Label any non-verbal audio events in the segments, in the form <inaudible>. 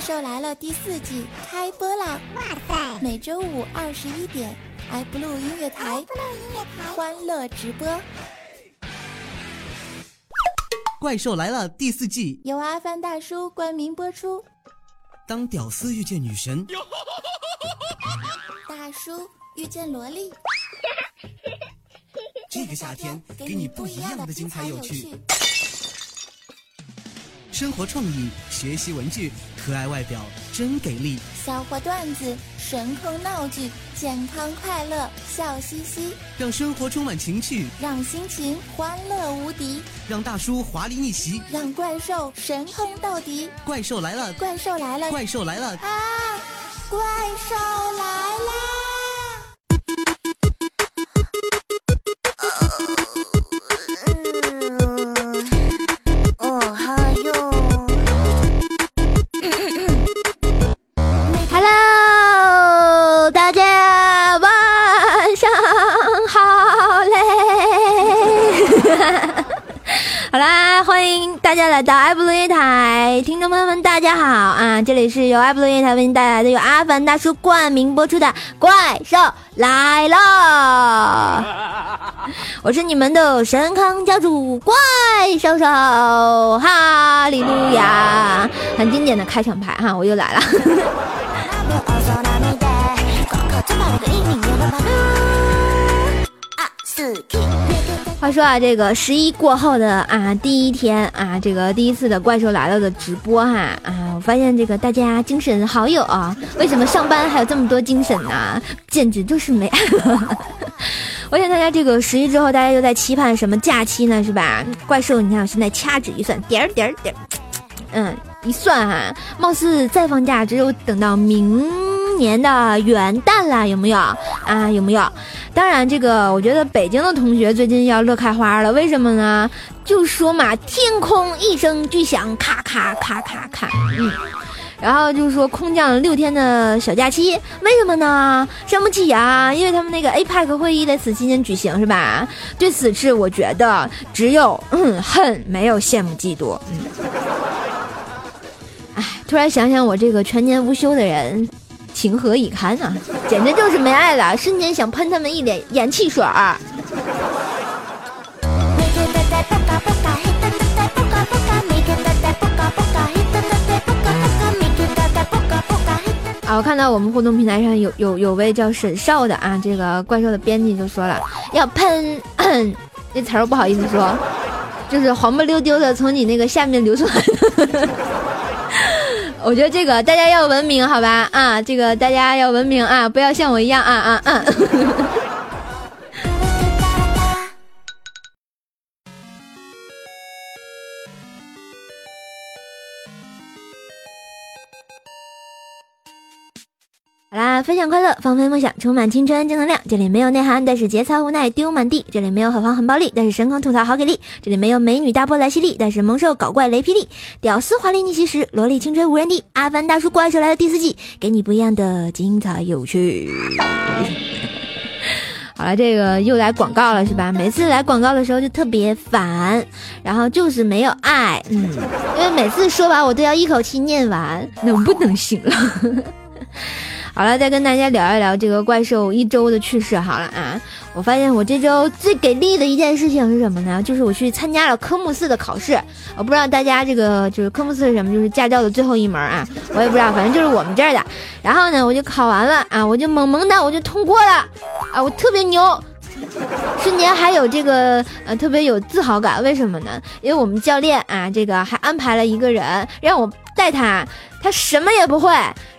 兽来了第四季开播啦！哇塞，每周五二十一点，iBlue 音乐台，欢乐直播。怪兽来了第四季，由阿凡大叔冠名播出。当屌丝遇见女神，大叔遇见萝莉，这个夏天给你不一样的精彩有趣。生活创意，学习文具，可爱外表真给力。笑话段子，神坑闹剧，健康快乐笑嘻嘻，让生活充满情趣，让心情欢乐无敌，让大叔华丽逆袭，让怪兽神坑到底。怪兽来了！怪兽来了！怪兽来了！啊！怪兽来了！来到爱布乐台，听众朋友们，大家好啊！这里是由爱布乐台为您带来的由阿凡大叔冠名播出的《怪兽来了》，<laughs> 我是你们的神坑教主怪兽兽，哈利路亚！很经典的开场牌哈，我又来了。<laughs> <laughs> 话说啊，这个十一过后的啊第一天啊，这个第一次的怪兽来了的直播哈啊，我发现这个大家精神好有啊，为什么上班还有这么多精神呢？简直就是没！<laughs> 我想大家这个十一之后，大家又在期盼什么假期呢？是吧？怪兽，你看我现在掐指一算，点儿点儿点儿，嗯，一算哈，貌似再放假只有等到明。年的元旦啦，有没有啊？有没有？当然，这个我觉得北京的同学最近要乐开花了。为什么呢？就说嘛，天空一声巨响，咔咔咔咔咔，嗯，然后就是说空降了六天的小假期。为什么呢？伤不起呀，因为他们那个 APEC 会议在此期间举行，是吧？对此事，我觉得只有嗯恨，没有羡慕嫉妒。嗯，哎，突然想想我这个全年无休的人。情何以堪啊！简直就是没爱了，瞬间想喷他们一脸盐汽水儿。啊！我看到我们互动平台上有有有位叫沈少的啊，这个怪兽的编辑就说了要喷，<clears throat> 那词儿不好意思说，就是黄不溜丢的从你那个下面流出来的。我觉得这个大家要文明，好吧？啊，这个大家要文明啊，不要像我一样啊啊啊！啦，分享快乐，放飞梦想，充满青春正能量。这里没有内涵，但是节操无奈丢满地。这里没有很黄很暴力，但是神坑吐槽好给力。这里没有美女大波来袭力，但是萌兽搞怪雷霹雳。屌丝华丽逆袭时，萝莉青春无人敌。阿凡大叔怪兽来了第四季，给你不一样的精彩有趣。<laughs> 好了，这个又来广告了是吧？每次来广告的时候就特别烦，然后就是没有爱，嗯，因为每次说完我都要一口气念完，能不能行了？<laughs> <laughs> 好了，再跟大家聊一聊这个怪兽一周的趣事。好了啊，我发现我这周最给力的一件事情是什么呢？就是我去参加了科目四的考试。我不知道大家这个就是科目四是什么，就是驾照的最后一门啊。<laughs> 我也不知道，反正就是我们这儿的。然后呢，我就考完了啊，我就萌萌的我就通过了啊，我特别牛，瞬间还有这个呃特别有自豪感。为什么呢？因为我们教练啊，这个还安排了一个人让我带他。他什么也不会，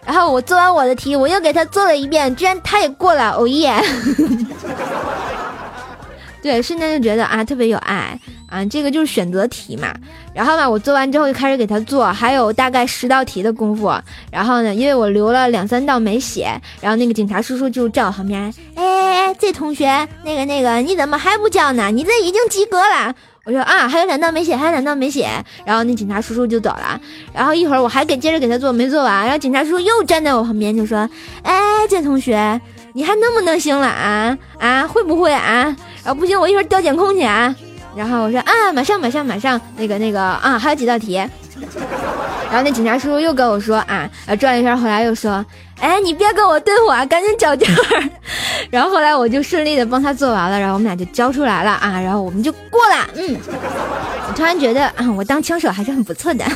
然后我做完我的题，我又给他做了一遍，居然他也过了，哦耶！<laughs> 对，瞬间就觉得啊，特别有爱啊，这个就是选择题嘛。然后呢，我做完之后就开始给他做，还有大概十道题的功夫。然后呢，因为我留了两三道没写，然后那个警察叔叔就站我旁边，哎哎哎，这同学，那个那个，你怎么还不交呢？你这已经及格了。我说啊，还有两道没写，还有两道没写，然后那警察叔叔就走了。然后一会儿我还给接着给他做，没做完，然后警察叔叔又站在我旁边就说：“哎，这同学，你还能不能行了啊？啊，会不会啊？然后不行，我一会儿调监控去啊。”然后我说啊，马上马上马上，那个那个啊，还有几道题。然后那警察叔叔又跟我说啊，转一圈回来又说，哎，你别跟我对话，赶紧找地儿。<laughs> 然后后来我就顺利的帮他做完了，然后我们俩就交出来了啊，然后我们就过了。嗯，我突然觉得啊，我当枪手还是很不错的。<laughs>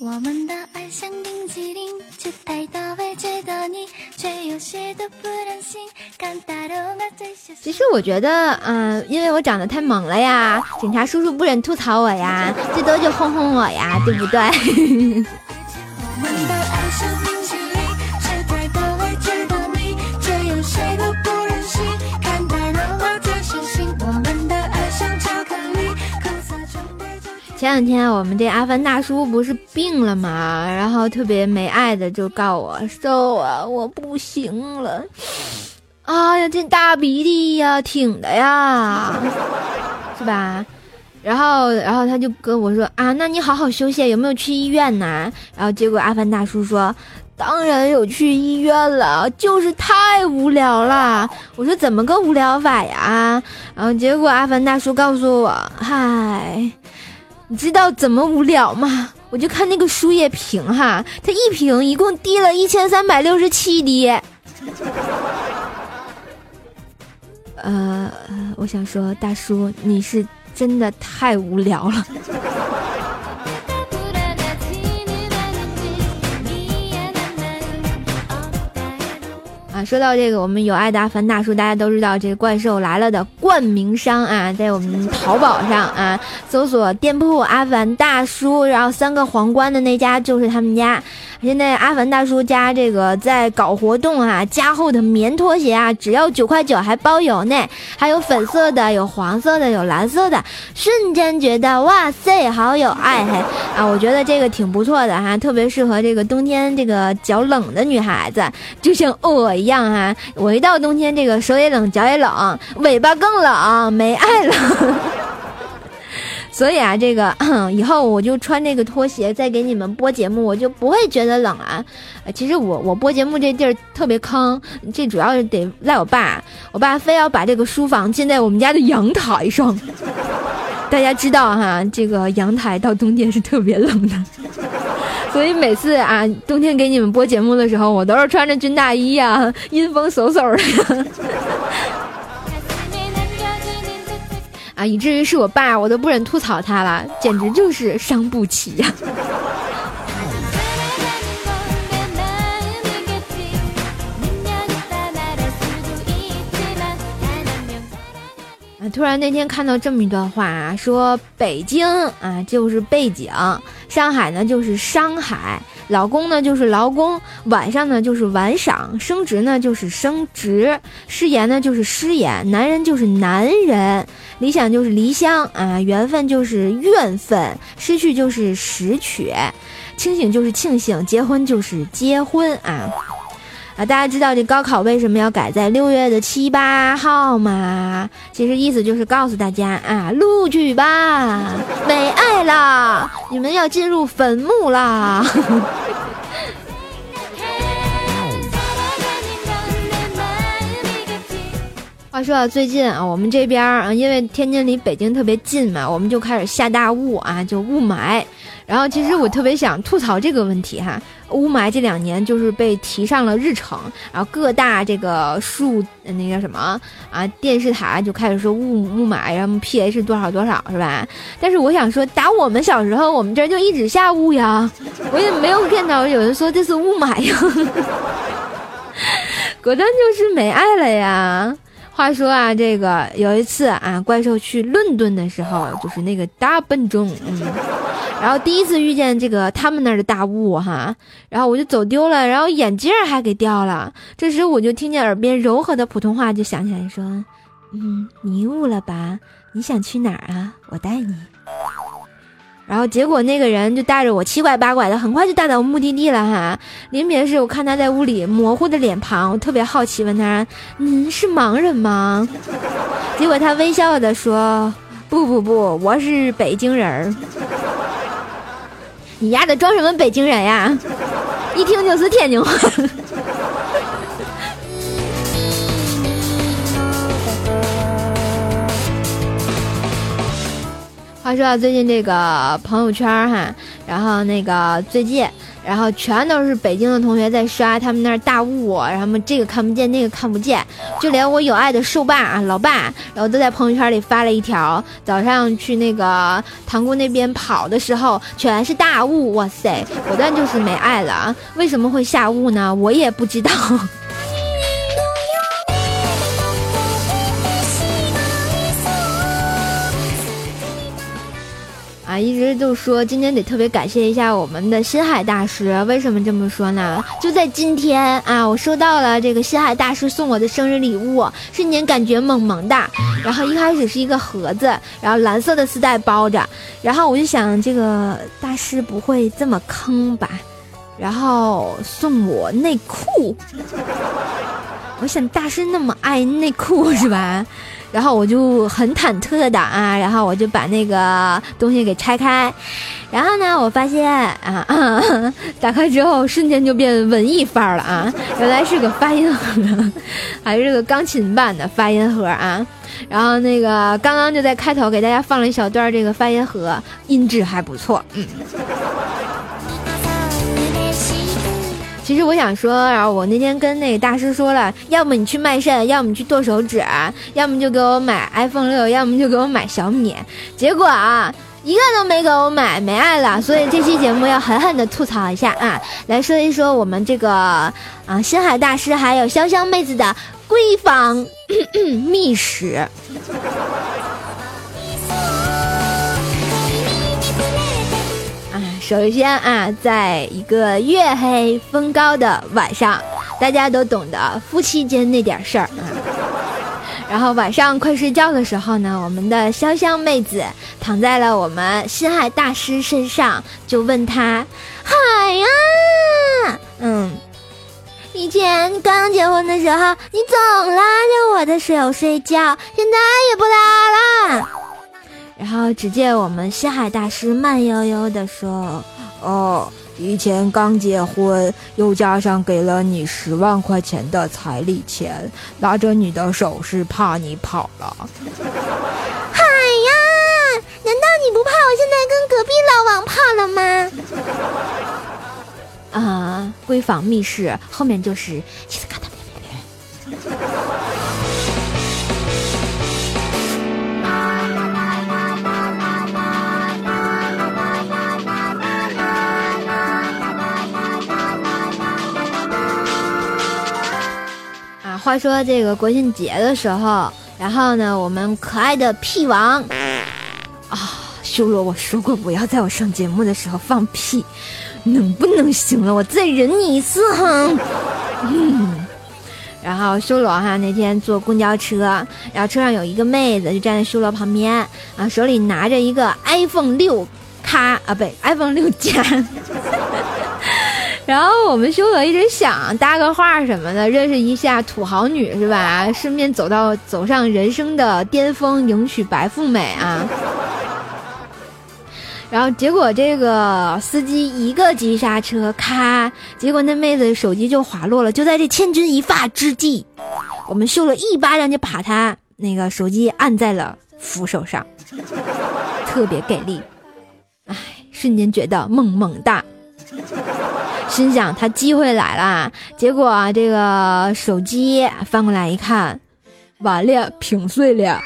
我们的爱像冰淇淋，期待它会追到你，却有些的不忍心。其实我觉得，嗯，因为我长得太猛了呀，警察叔叔不忍吐槽我呀，最多就哄哄我呀，对不对？<laughs> 前两天我们这阿凡大叔不是病了吗？然后特别没爱的就告我瘦啊，我不行了，哎呀，这大鼻涕呀，挺的呀，是吧？然后，然后他就跟我说啊，那你好好休息，有没有去医院呢？然后结果阿凡大叔说，当然有去医院了，就是太无聊了。我说怎么个无聊法呀？然后结果阿凡大叔告诉我，嗨。你知道怎么无聊吗？我就看那个输液瓶哈，它一瓶一共滴了一千三百六十七滴。<laughs> 呃，我想说，大叔，你是真的太无聊了。说到这个，我们有爱达凡大叔，大家都知道这个怪兽来了的冠名商啊，在我们淘宝上啊，搜索店铺阿凡大叔，然后三个皇冠的那家就是他们家。现在阿凡大叔家这个在搞活动啊，加厚的棉拖鞋啊，只要九块九还包邮呢，还有粉色的，有黄色的，有蓝色的，瞬间觉得哇塞，好有爱嘿啊！我觉得这个挺不错的哈，特别适合这个冬天这个脚冷的女孩子，就像我一样哈，我一到冬天这个手也冷，脚也冷，尾巴更冷，没爱了。所以啊，这个 <clears throat> 以后我就穿这个拖鞋再给你们播节目，我就不会觉得冷啊。其实我我播节目这地儿特别坑，这主要是得赖我爸，我爸非要把这个书房建在我们家的阳台上。<laughs> 大家知道哈，这个阳台到冬天是特别冷的，<laughs> 所以每次啊冬天给你们播节目的时候，我都是穿着军大衣啊，阴风嗖嗖的。啊，以至于是我爸，我都不忍吐槽他了，简直就是伤不起呀！啊，突然那天看到这么一段话啊，说北京啊就是背景，上海呢就是商海。老公呢就是劳工，晚上呢就是晚赏，升职呢就是升职，失言呢就是失言，男人就是男人，理想就是离乡啊，缘分就是缘分，失去就是拾取，清醒就是庆幸，结婚就是结婚啊。啊，大家知道这高考为什么要改在六月的七八号吗？其实意思就是告诉大家啊，录取吧，没爱了，你们要进入坟墓啦。话说啊，最近啊，我们这边啊，因为天津离北京特别近嘛，我们就开始下大雾啊，就雾霾。然后其实我特别想吐槽这个问题哈，雾霾这两年就是被提上了日程，然后各大这个数那个什么啊电视台就开始说雾雾霾，然后 pH 多少多少是吧？但是我想说，打我们小时候，我们这就一直下雾呀，我也没有见到有人说这是雾霾呀，<laughs> 果断就是没爱了呀。话说啊，这个有一次啊，怪兽去伦敦的时候，就是那个大笨钟，嗯，然后第一次遇见这个他们那儿的大雾哈，然后我就走丢了，然后眼镜还给掉了。这时我就听见耳边柔和的普通话，就想起来说：“嗯，迷雾了吧？你想去哪儿啊？我带你。”然后结果那个人就带着我七拐八拐的，很快就带到目的地了哈。临别时，我看他在屋里模糊的脸庞，我特别好奇，问他：“您是盲人吗？”结果他微笑的说：“不不不，我是北京人儿。”你丫的装什么北京人呀？一听就是天津话。话说最近这个朋友圈哈，然后那个最近，然后全都是北京的同学在刷他们那儿大雾，然后这个看不见，那个看不见，就连我有爱的瘦爸啊老爸，然后都在朋友圈里发了一条，早上去那个塘沽那边跑的时候，全是大雾，哇塞，果断就是没爱了啊！为什么会下雾呢？我也不知道。一直就说今天得特别感谢一下我们的心海大师，为什么这么说呢？就在今天啊，我收到了这个心海大师送我的生日礼物，瞬间感觉萌萌哒。然后一开始是一个盒子，然后蓝色的丝带包着，然后我就想这个大师不会这么坑吧？然后送我内裤，我想大师那么爱内裤是吧？然后我就很忐忑的啊，然后我就把那个东西给拆开，然后呢，我发现啊，<laughs> 打开之后瞬间就变文艺范儿了啊，原来是个发音盒，还是个钢琴版的发音盒啊，然后那个刚刚就在开头给大家放了一小段这个发音盒，音质还不错，嗯。其实我想说，然后我那天跟那个大师说了，要么你去卖肾，要么你去剁手指，要么就给我买 iPhone 六，要么就给我买小米。结果啊，一个都没给我买，没爱了。所以这期节目要狠狠的吐槽一下啊，来说一说我们这个啊星海大师还有潇湘妹子的闺房 <coughs> 秘史。首先啊，在一个月黑风高的晚上，大家都懂得夫妻间那点事儿啊。然后晚上快睡觉的时候呢，我们的潇湘妹子躺在了我们心海大师身上，就问他：“海呀，嗯，以前刚结婚的时候，你总拉着我的手睡觉，现在也不拉了。”然后只见我们西海大师慢悠悠地说：“哦，以前刚结婚，又加上给了你十万块钱的彩礼钱，拉着你的手是怕你跑了。”海呀，难道你不怕我现在跟隔壁老王跑了吗？啊，闺房密室后面就是。话说这个国庆节的时候，然后呢，我们可爱的屁王啊，修罗，我说过不要在我上节目的时候放屁，能不能行了？我再忍你一次哈。嗯，然后修罗哈那天坐公交车，然后车上有一个妹子就站在修罗旁边啊，手里拿着一个 iPhone 六卡啊，不对，iPhone 六加。然后我们修罗一直想搭个话什么的，认识一下土豪女是吧？顺便走到走上人生的巅峰，迎娶白富美啊！然后结果这个司机一个急刹车，咔！结果那妹子手机就滑落了。就在这千钧一发之际，我们修罗一巴掌就把她那个手机按在了扶手上，特别给力！哎，瞬间觉得萌萌哒。心想他机会来了，结果，这个手机翻过来一看，完了，屏碎了。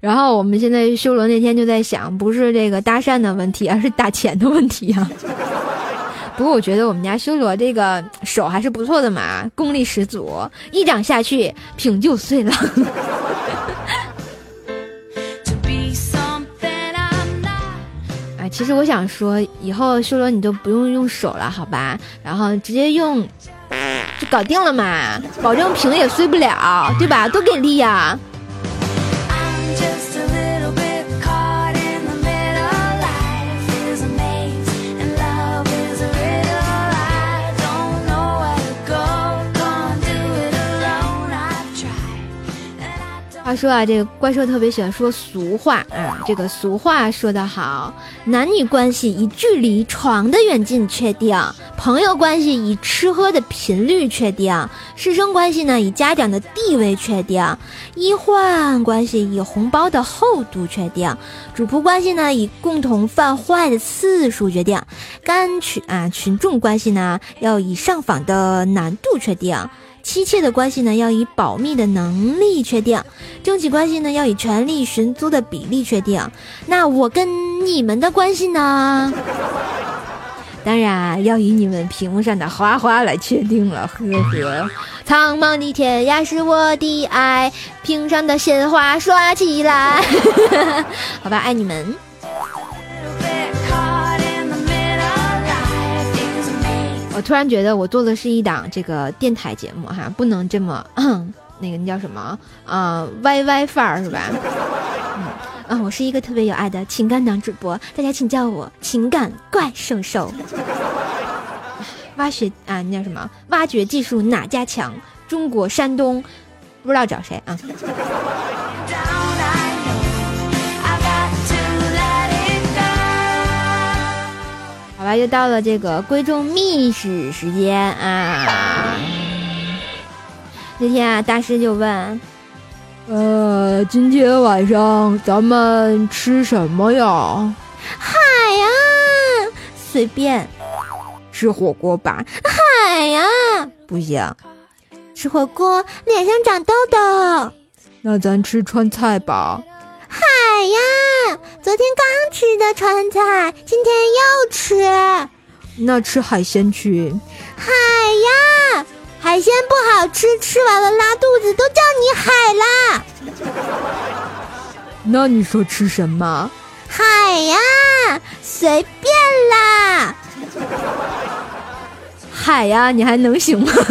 然后我们现在修罗那天就在想，不是这个搭讪的问题，而是打钱的问题啊。<laughs> 不过我觉得我们家修罗这个手还是不错的嘛，功力十足，一掌下去，屏就碎了。其实我想说，以后修罗你就不用用手了，好吧？然后直接用，就搞定了嘛，保证屏也碎不了，对吧？多给力呀！话说啊，这个怪兽特别喜欢说俗话啊。这个俗话说得好，男女关系以距离、床的远近确定；朋友关系以吃喝的频率确定；师生关系呢以家长的地位确定；医患关系以红包的厚度确定；主仆关系呢以共同犯坏的次数决定；干群啊群众关系呢要以上访的难度确定。妻妾的关系呢，要以保密的能力确定；政企关系呢，要以权力寻租的比例确定。那我跟你们的关系呢？当然要以你们屏幕上的花花来确定了。呵呵，苍茫的天涯是我的爱，屏上的鲜花刷起来。<laughs> 好吧，爱你们。我突然觉得我做的是一档这个电台节目哈，不能这么 <clears throat> 那个那叫什么啊歪歪范儿是吧？嗯啊，我是一个特别有爱的情感党主播，大家请叫我情感怪兽兽。挖掘啊，那叫什么？挖掘技术哪家强？中国山东，不知道找谁啊？又到了这个闺中密室时间啊！那天啊，大师就问：“呃，今天晚上咱们吃什么呀？”“海呀，随便吃火锅吧。”“海呀，不行，吃火锅脸上长痘痘。”“那咱吃川菜吧。”“海呀。”昨天刚吃的川菜，今天又吃，那吃海鲜去。海呀，海鲜不好吃，吃完了拉肚子，都叫你海啦。那你说吃什么？海呀，随便啦。海呀，你还能行吗？<laughs>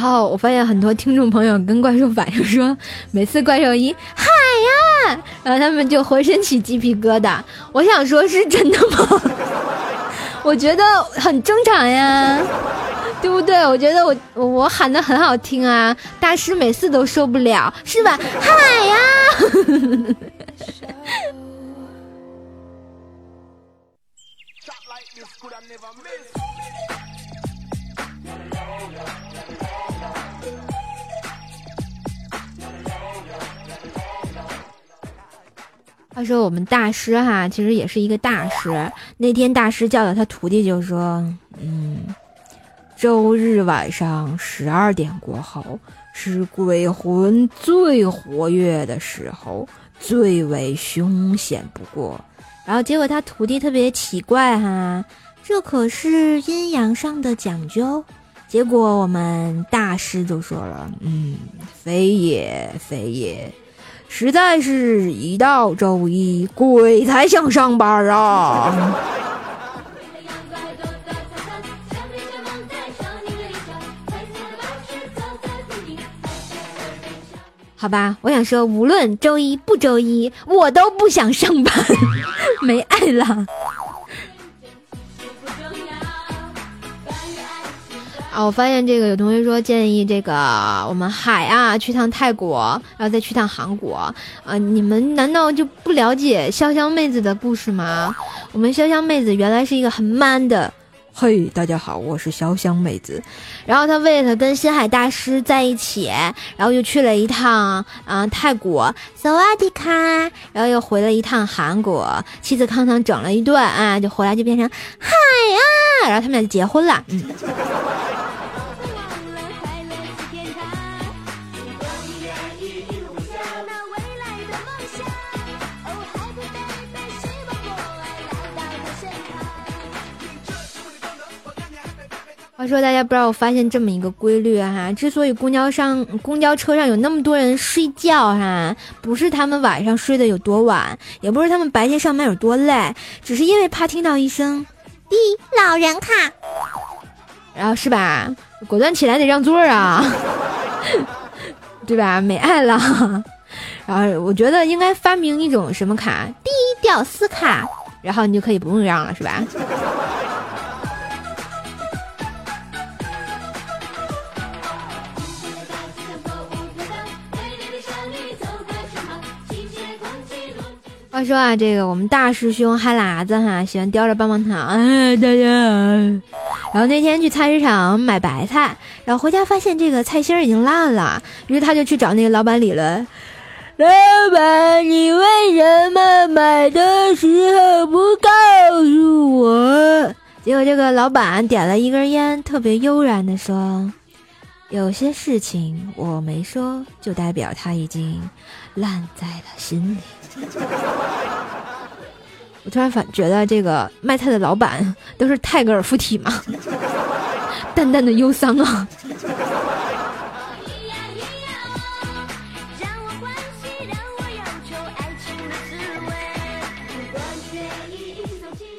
然后我发现很多听众朋友跟怪兽反映说，每次怪兽一嗨呀，然后他们就浑身起鸡皮疙瘩。我想说，是真的吗？<laughs> 我觉得很正常呀，对不对？我觉得我我喊的很好听啊，大师每次都受不了，是吧？嗨呀！<laughs> 他说：“我们大师哈，其实也是一个大师。那天大师教导他徒弟，就说：‘嗯，周日晚上十二点过后是鬼魂最活跃的时候，最为凶险不过。’然后结果他徒弟特别奇怪哈，这可是阴阳上的讲究。结果我们大师就说了：‘嗯，非也，非也。’”实在是一到周一，鬼才想上班啊！好吧，我想说，无论周一不周一，我都不想上班，<laughs> 没爱了。啊，我发现这个有同学说建议这个我们海啊去趟泰国，然后再去趟韩国。啊，你们难道就不了解潇湘妹子的故事吗？我们潇湘妹子原来是一个很 man 的。嘿，大家好，我是潇湘妹子。然后他为了跟星海大师在一起，然后又去了一趟啊泰国，萨瓦迪卡，然后又回了一趟韩国，妻子康康整了一顿啊，就回来就变成嗨啊，然后他们俩就结婚了。嗯。话说，大家不知道我发现这么一个规律哈，之所以公交上、公交车上有那么多人睡觉哈，不是他们晚上睡得有多晚，也不是他们白天上班有多累，只是因为怕听到一声“滴老人卡”，然后是吧？果断起来得让座啊，<laughs> 对吧？没爱了。然后我觉得应该发明一种什么卡，低调斯卡，然后你就可以不用让了，是吧？话说啊，这个我们大师兄哈喇子哈喜欢叼着棒棒糖，哎大家好。然后那天去菜市场买白菜，然后回家发现这个菜心已经烂了，于是他就去找那个老板理论：“老板，你为什么买的时候不告诉我？”结果这个老板点了一根烟，特别悠然的说：“有些事情我没说，就代表他已经烂在了心里。” <laughs> 我突然反觉得这个卖菜的老板 <laughs> 都是泰戈尔附体吗？<laughs> 淡淡的忧伤啊。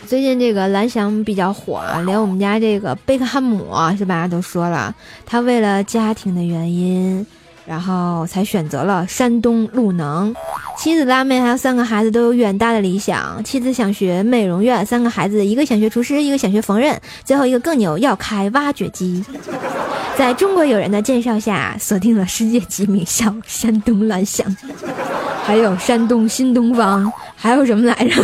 最近这个蓝翔比较火啊，连我们家这个贝克汉姆是吧都说了，他为了家庭的原因。然后才选择了山东鲁能，妻子拉妹还有三个孩子都有远大的理想。妻子想学美容院，三个孩子一个想学厨师，一个想学缝纫，最后一个更牛，要开挖掘机。在中国友人的介绍下，锁定了世界级名校山东蓝翔，还有山东新东方，还有什么来着？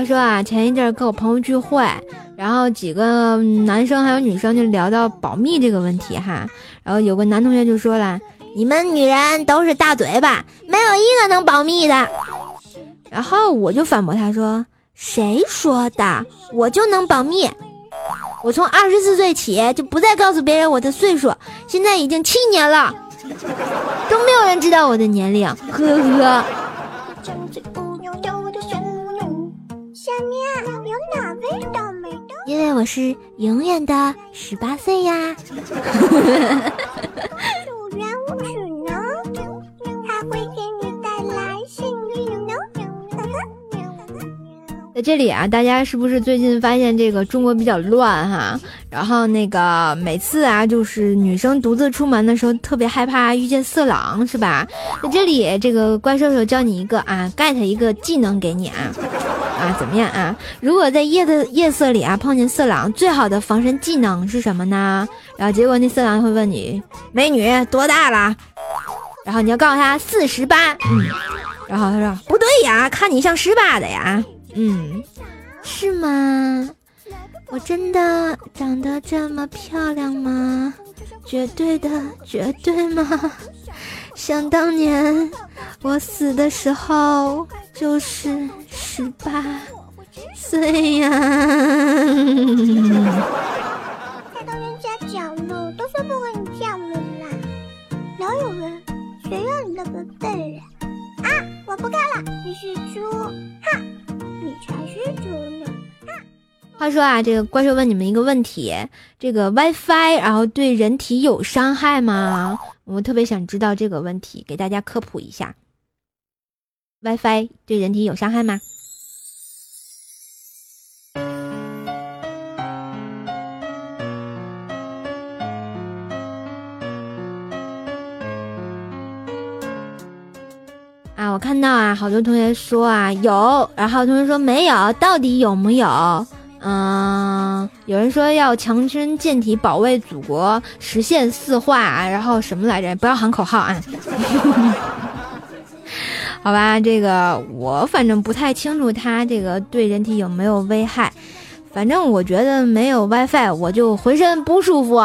他说啊，前一阵跟我朋友聚会，然后几个男生还有女生就聊到保密这个问题哈，然后有个男同学就说了：“你们女人都是大嘴巴，没有一个能保密的。”然后我就反驳他说：“谁说的？我就能保密？我从二十四岁起就不再告诉别人我的岁数，现在已经七年了，都没有人知道我的年龄，呵呵。”哪位倒霉的？因为我是永远的十八岁呀。有缘无曲呢，他会给你带来幸运呢。<laughs> 在这里啊，大家是不是最近发现这个中国比较乱哈？然后那个每次啊，就是女生独自出门的时候，特别害怕遇见色狼，是吧？在这里，这个怪兽兽教你一个啊，get 一个技能给你啊。啊，怎么样啊？如果在夜的夜色里啊碰见色狼，最好的防身技能是什么呢？然后结果那色狼会问你：“美女多大了？”然后你要告诉他四十八。嗯，然后他说：“不对呀，看你像十八的呀。”嗯，是吗？我真的长得这么漂亮吗？绝对的，绝对吗？想当年我死的时候。就是十八岁呀！太到人家讲了，都说不和你犟了啦。哪有人？谁让你那么笨啊？啊！我不干了，你是猪！哈，你才是猪呢！话说啊，这个怪兽问你们一个问题：这个 WiFi 然后对人体有伤害吗？我特别想知道这个问题，给大家科普一下。WiFi 对人体有伤害吗？看到啊，好多同学说啊有，然后同学说没有，到底有没有？嗯，有人说要强身健体，保卫祖国，实现四化，然后什么来着？不要喊口号啊！<laughs> 好吧，这个我反正不太清楚它这个对人体有没有危害，反正我觉得没有 WiFi 我就浑身不舒服。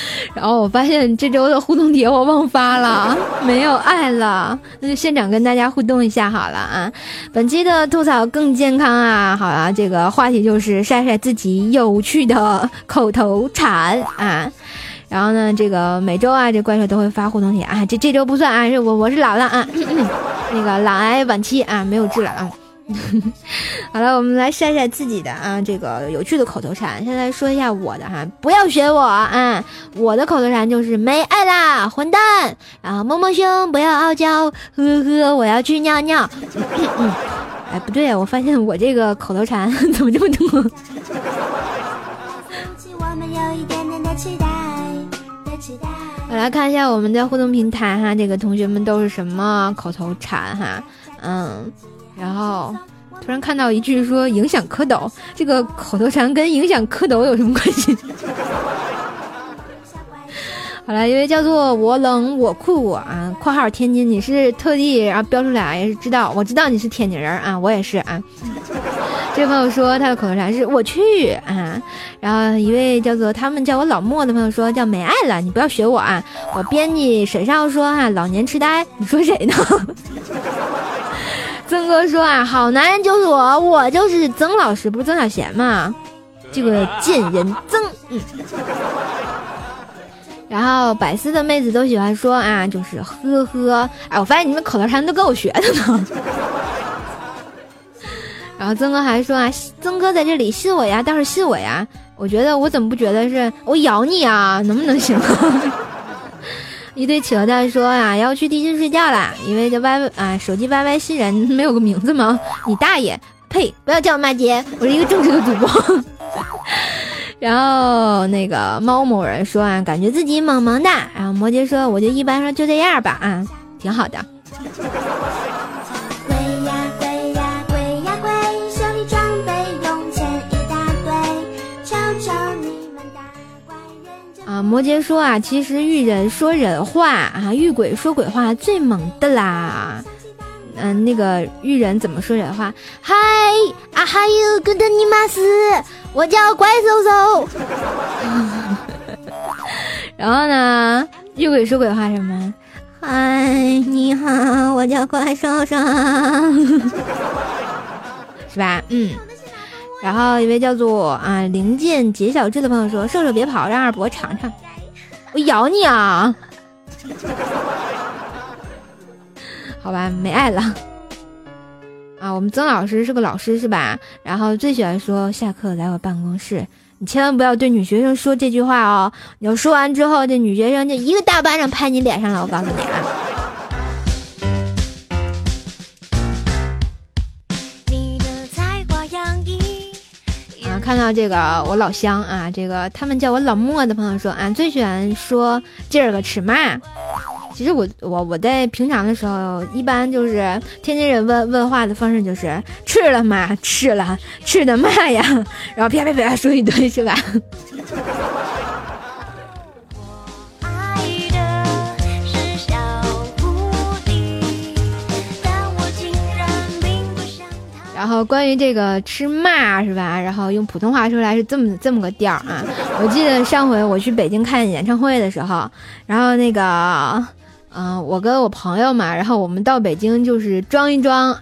<laughs> 然后我发现这周的互动帖我忘发了，<laughs> 没有爱了，那就现场跟大家互动一下好了啊。本期的吐槽更健康啊，好了，这个话题就是晒晒自己有趣的口头禅啊。然后呢，这个每周啊，这怪兽都会发互动帖啊，这这周不算啊，是我我是老了啊，<coughs> 那个懒癌晚期啊，没有治了啊。<laughs> 好了，我们来晒晒自己的啊，这个有趣的口头禅。现在说一下我的哈，不要学我啊！我的口头禅就是没爱啦，混蛋！然后摸摸胸，不要傲娇，呵呵，我要去尿尿。<coughs> 哎，不对啊，我发现我这个口头禅怎么这么多？<laughs> 我来看一下我们的互动平台哈，这个同学们都是什么口头禅哈？嗯。然后突然看到一句说影响蝌蚪，这个口头禅跟影响蝌蚪有什么关系？<laughs> 好了，一位叫做我冷我酷啊（括号天津），你是特地然后标出来，也是知道，我知道你是天津人啊，我也是啊。这位朋友说他的口头禅是我去啊，然后一位叫做他们叫我老莫的朋友说叫没爱了，你不要学我啊。我编辑沈少说哈老年痴呆，你说谁呢？曾哥说啊，好男人就是我，我就是曾老师，不是曾小贤吗？这个贱人曾，嗯。<laughs> 然后百思的妹子都喜欢说啊，就是呵呵。哎，我发现你们口头禅都跟我学的呢。<laughs> 然后曾哥还说啊，曾哥在这里信我呀，倒是信我呀。我觉得我怎么不觉得是我咬你啊？能不能行？<laughs> 一堆企鹅蛋说呀，要去地心睡觉啦！因为这 Y 啊，手机 YY 新人没有个名字吗？你大爷！呸！不要叫我骂街，我是一个正直的主播。<laughs> 然后那个猫某人说啊，感觉自己萌萌的。然后摩羯说，我就一般说就这样吧，啊，挺好的。摩羯说啊，其实遇人说人话啊，遇鬼说鬼话最猛的啦。嗯，那个遇人怎么说人话？嗨啊哈哟，good 尼玛斯，我叫怪兽兽。然后呢，遇鬼说鬼话什么？嗨，你好，我叫怪兽兽，是吧？嗯。然后一位叫做啊灵剑杰小智的朋友说：“瘦瘦别跑，让二伯尝尝，我咬你啊！” <laughs> 好吧，没爱了。啊，我们曾老师是个老师是吧？然后最喜欢说下课来我办公室，你千万不要对女学生说这句话哦。你要说完之后，这女学生就一个大巴掌拍你脸上了，我告诉你啊。看到这个我老乡啊，这个他们叫我老莫的朋友说啊，最喜欢说今儿个吃嘛。其实我我我在平常的时候，一般就是天津人问问话的方式就是吃了吗？吃了，吃的嘛呀？<laughs> 然后啪啪啪说一堆是吧？然后关于这个吃骂是吧？然后用普通话说来是这么这么个调啊！我记得上回我去北京看演唱会的时候，然后那个，嗯，我跟我朋友嘛，然后我们到北京就是装一装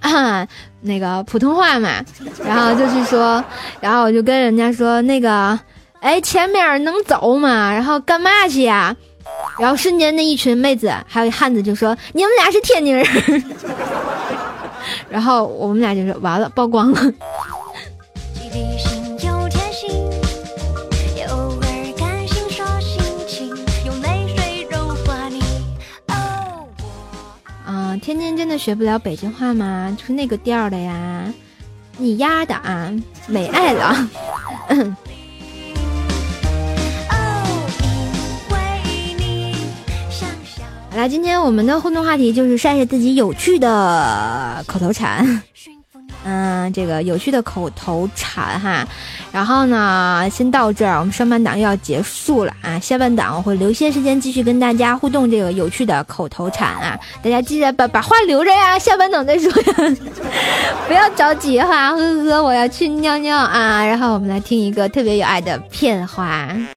那个普通话嘛，然后就是说，然后我就跟人家说那个，哎，前面能走吗？然后干嘛去呀？然后瞬间那一群妹子还有汉子就说你们俩是天津人。然后我们俩就是完了，曝光了。啊，天津真的学不了北京话吗？就是那个调的呀，你丫的啊，没爱了。<laughs> 来，今天我们的互动话题就是晒晒自己有趣的口头禅，<laughs> 嗯，这个有趣的口头禅哈。然后呢，先到这儿，我们上半档又要结束了啊。下半档我会留些时间继续跟大家互动这个有趣的口头禅啊。大家记得把把话留着呀，下半档再说呀，<laughs> 不要着急哈。呵呵，我要去尿尿啊。然后我们来听一个特别有爱的片花。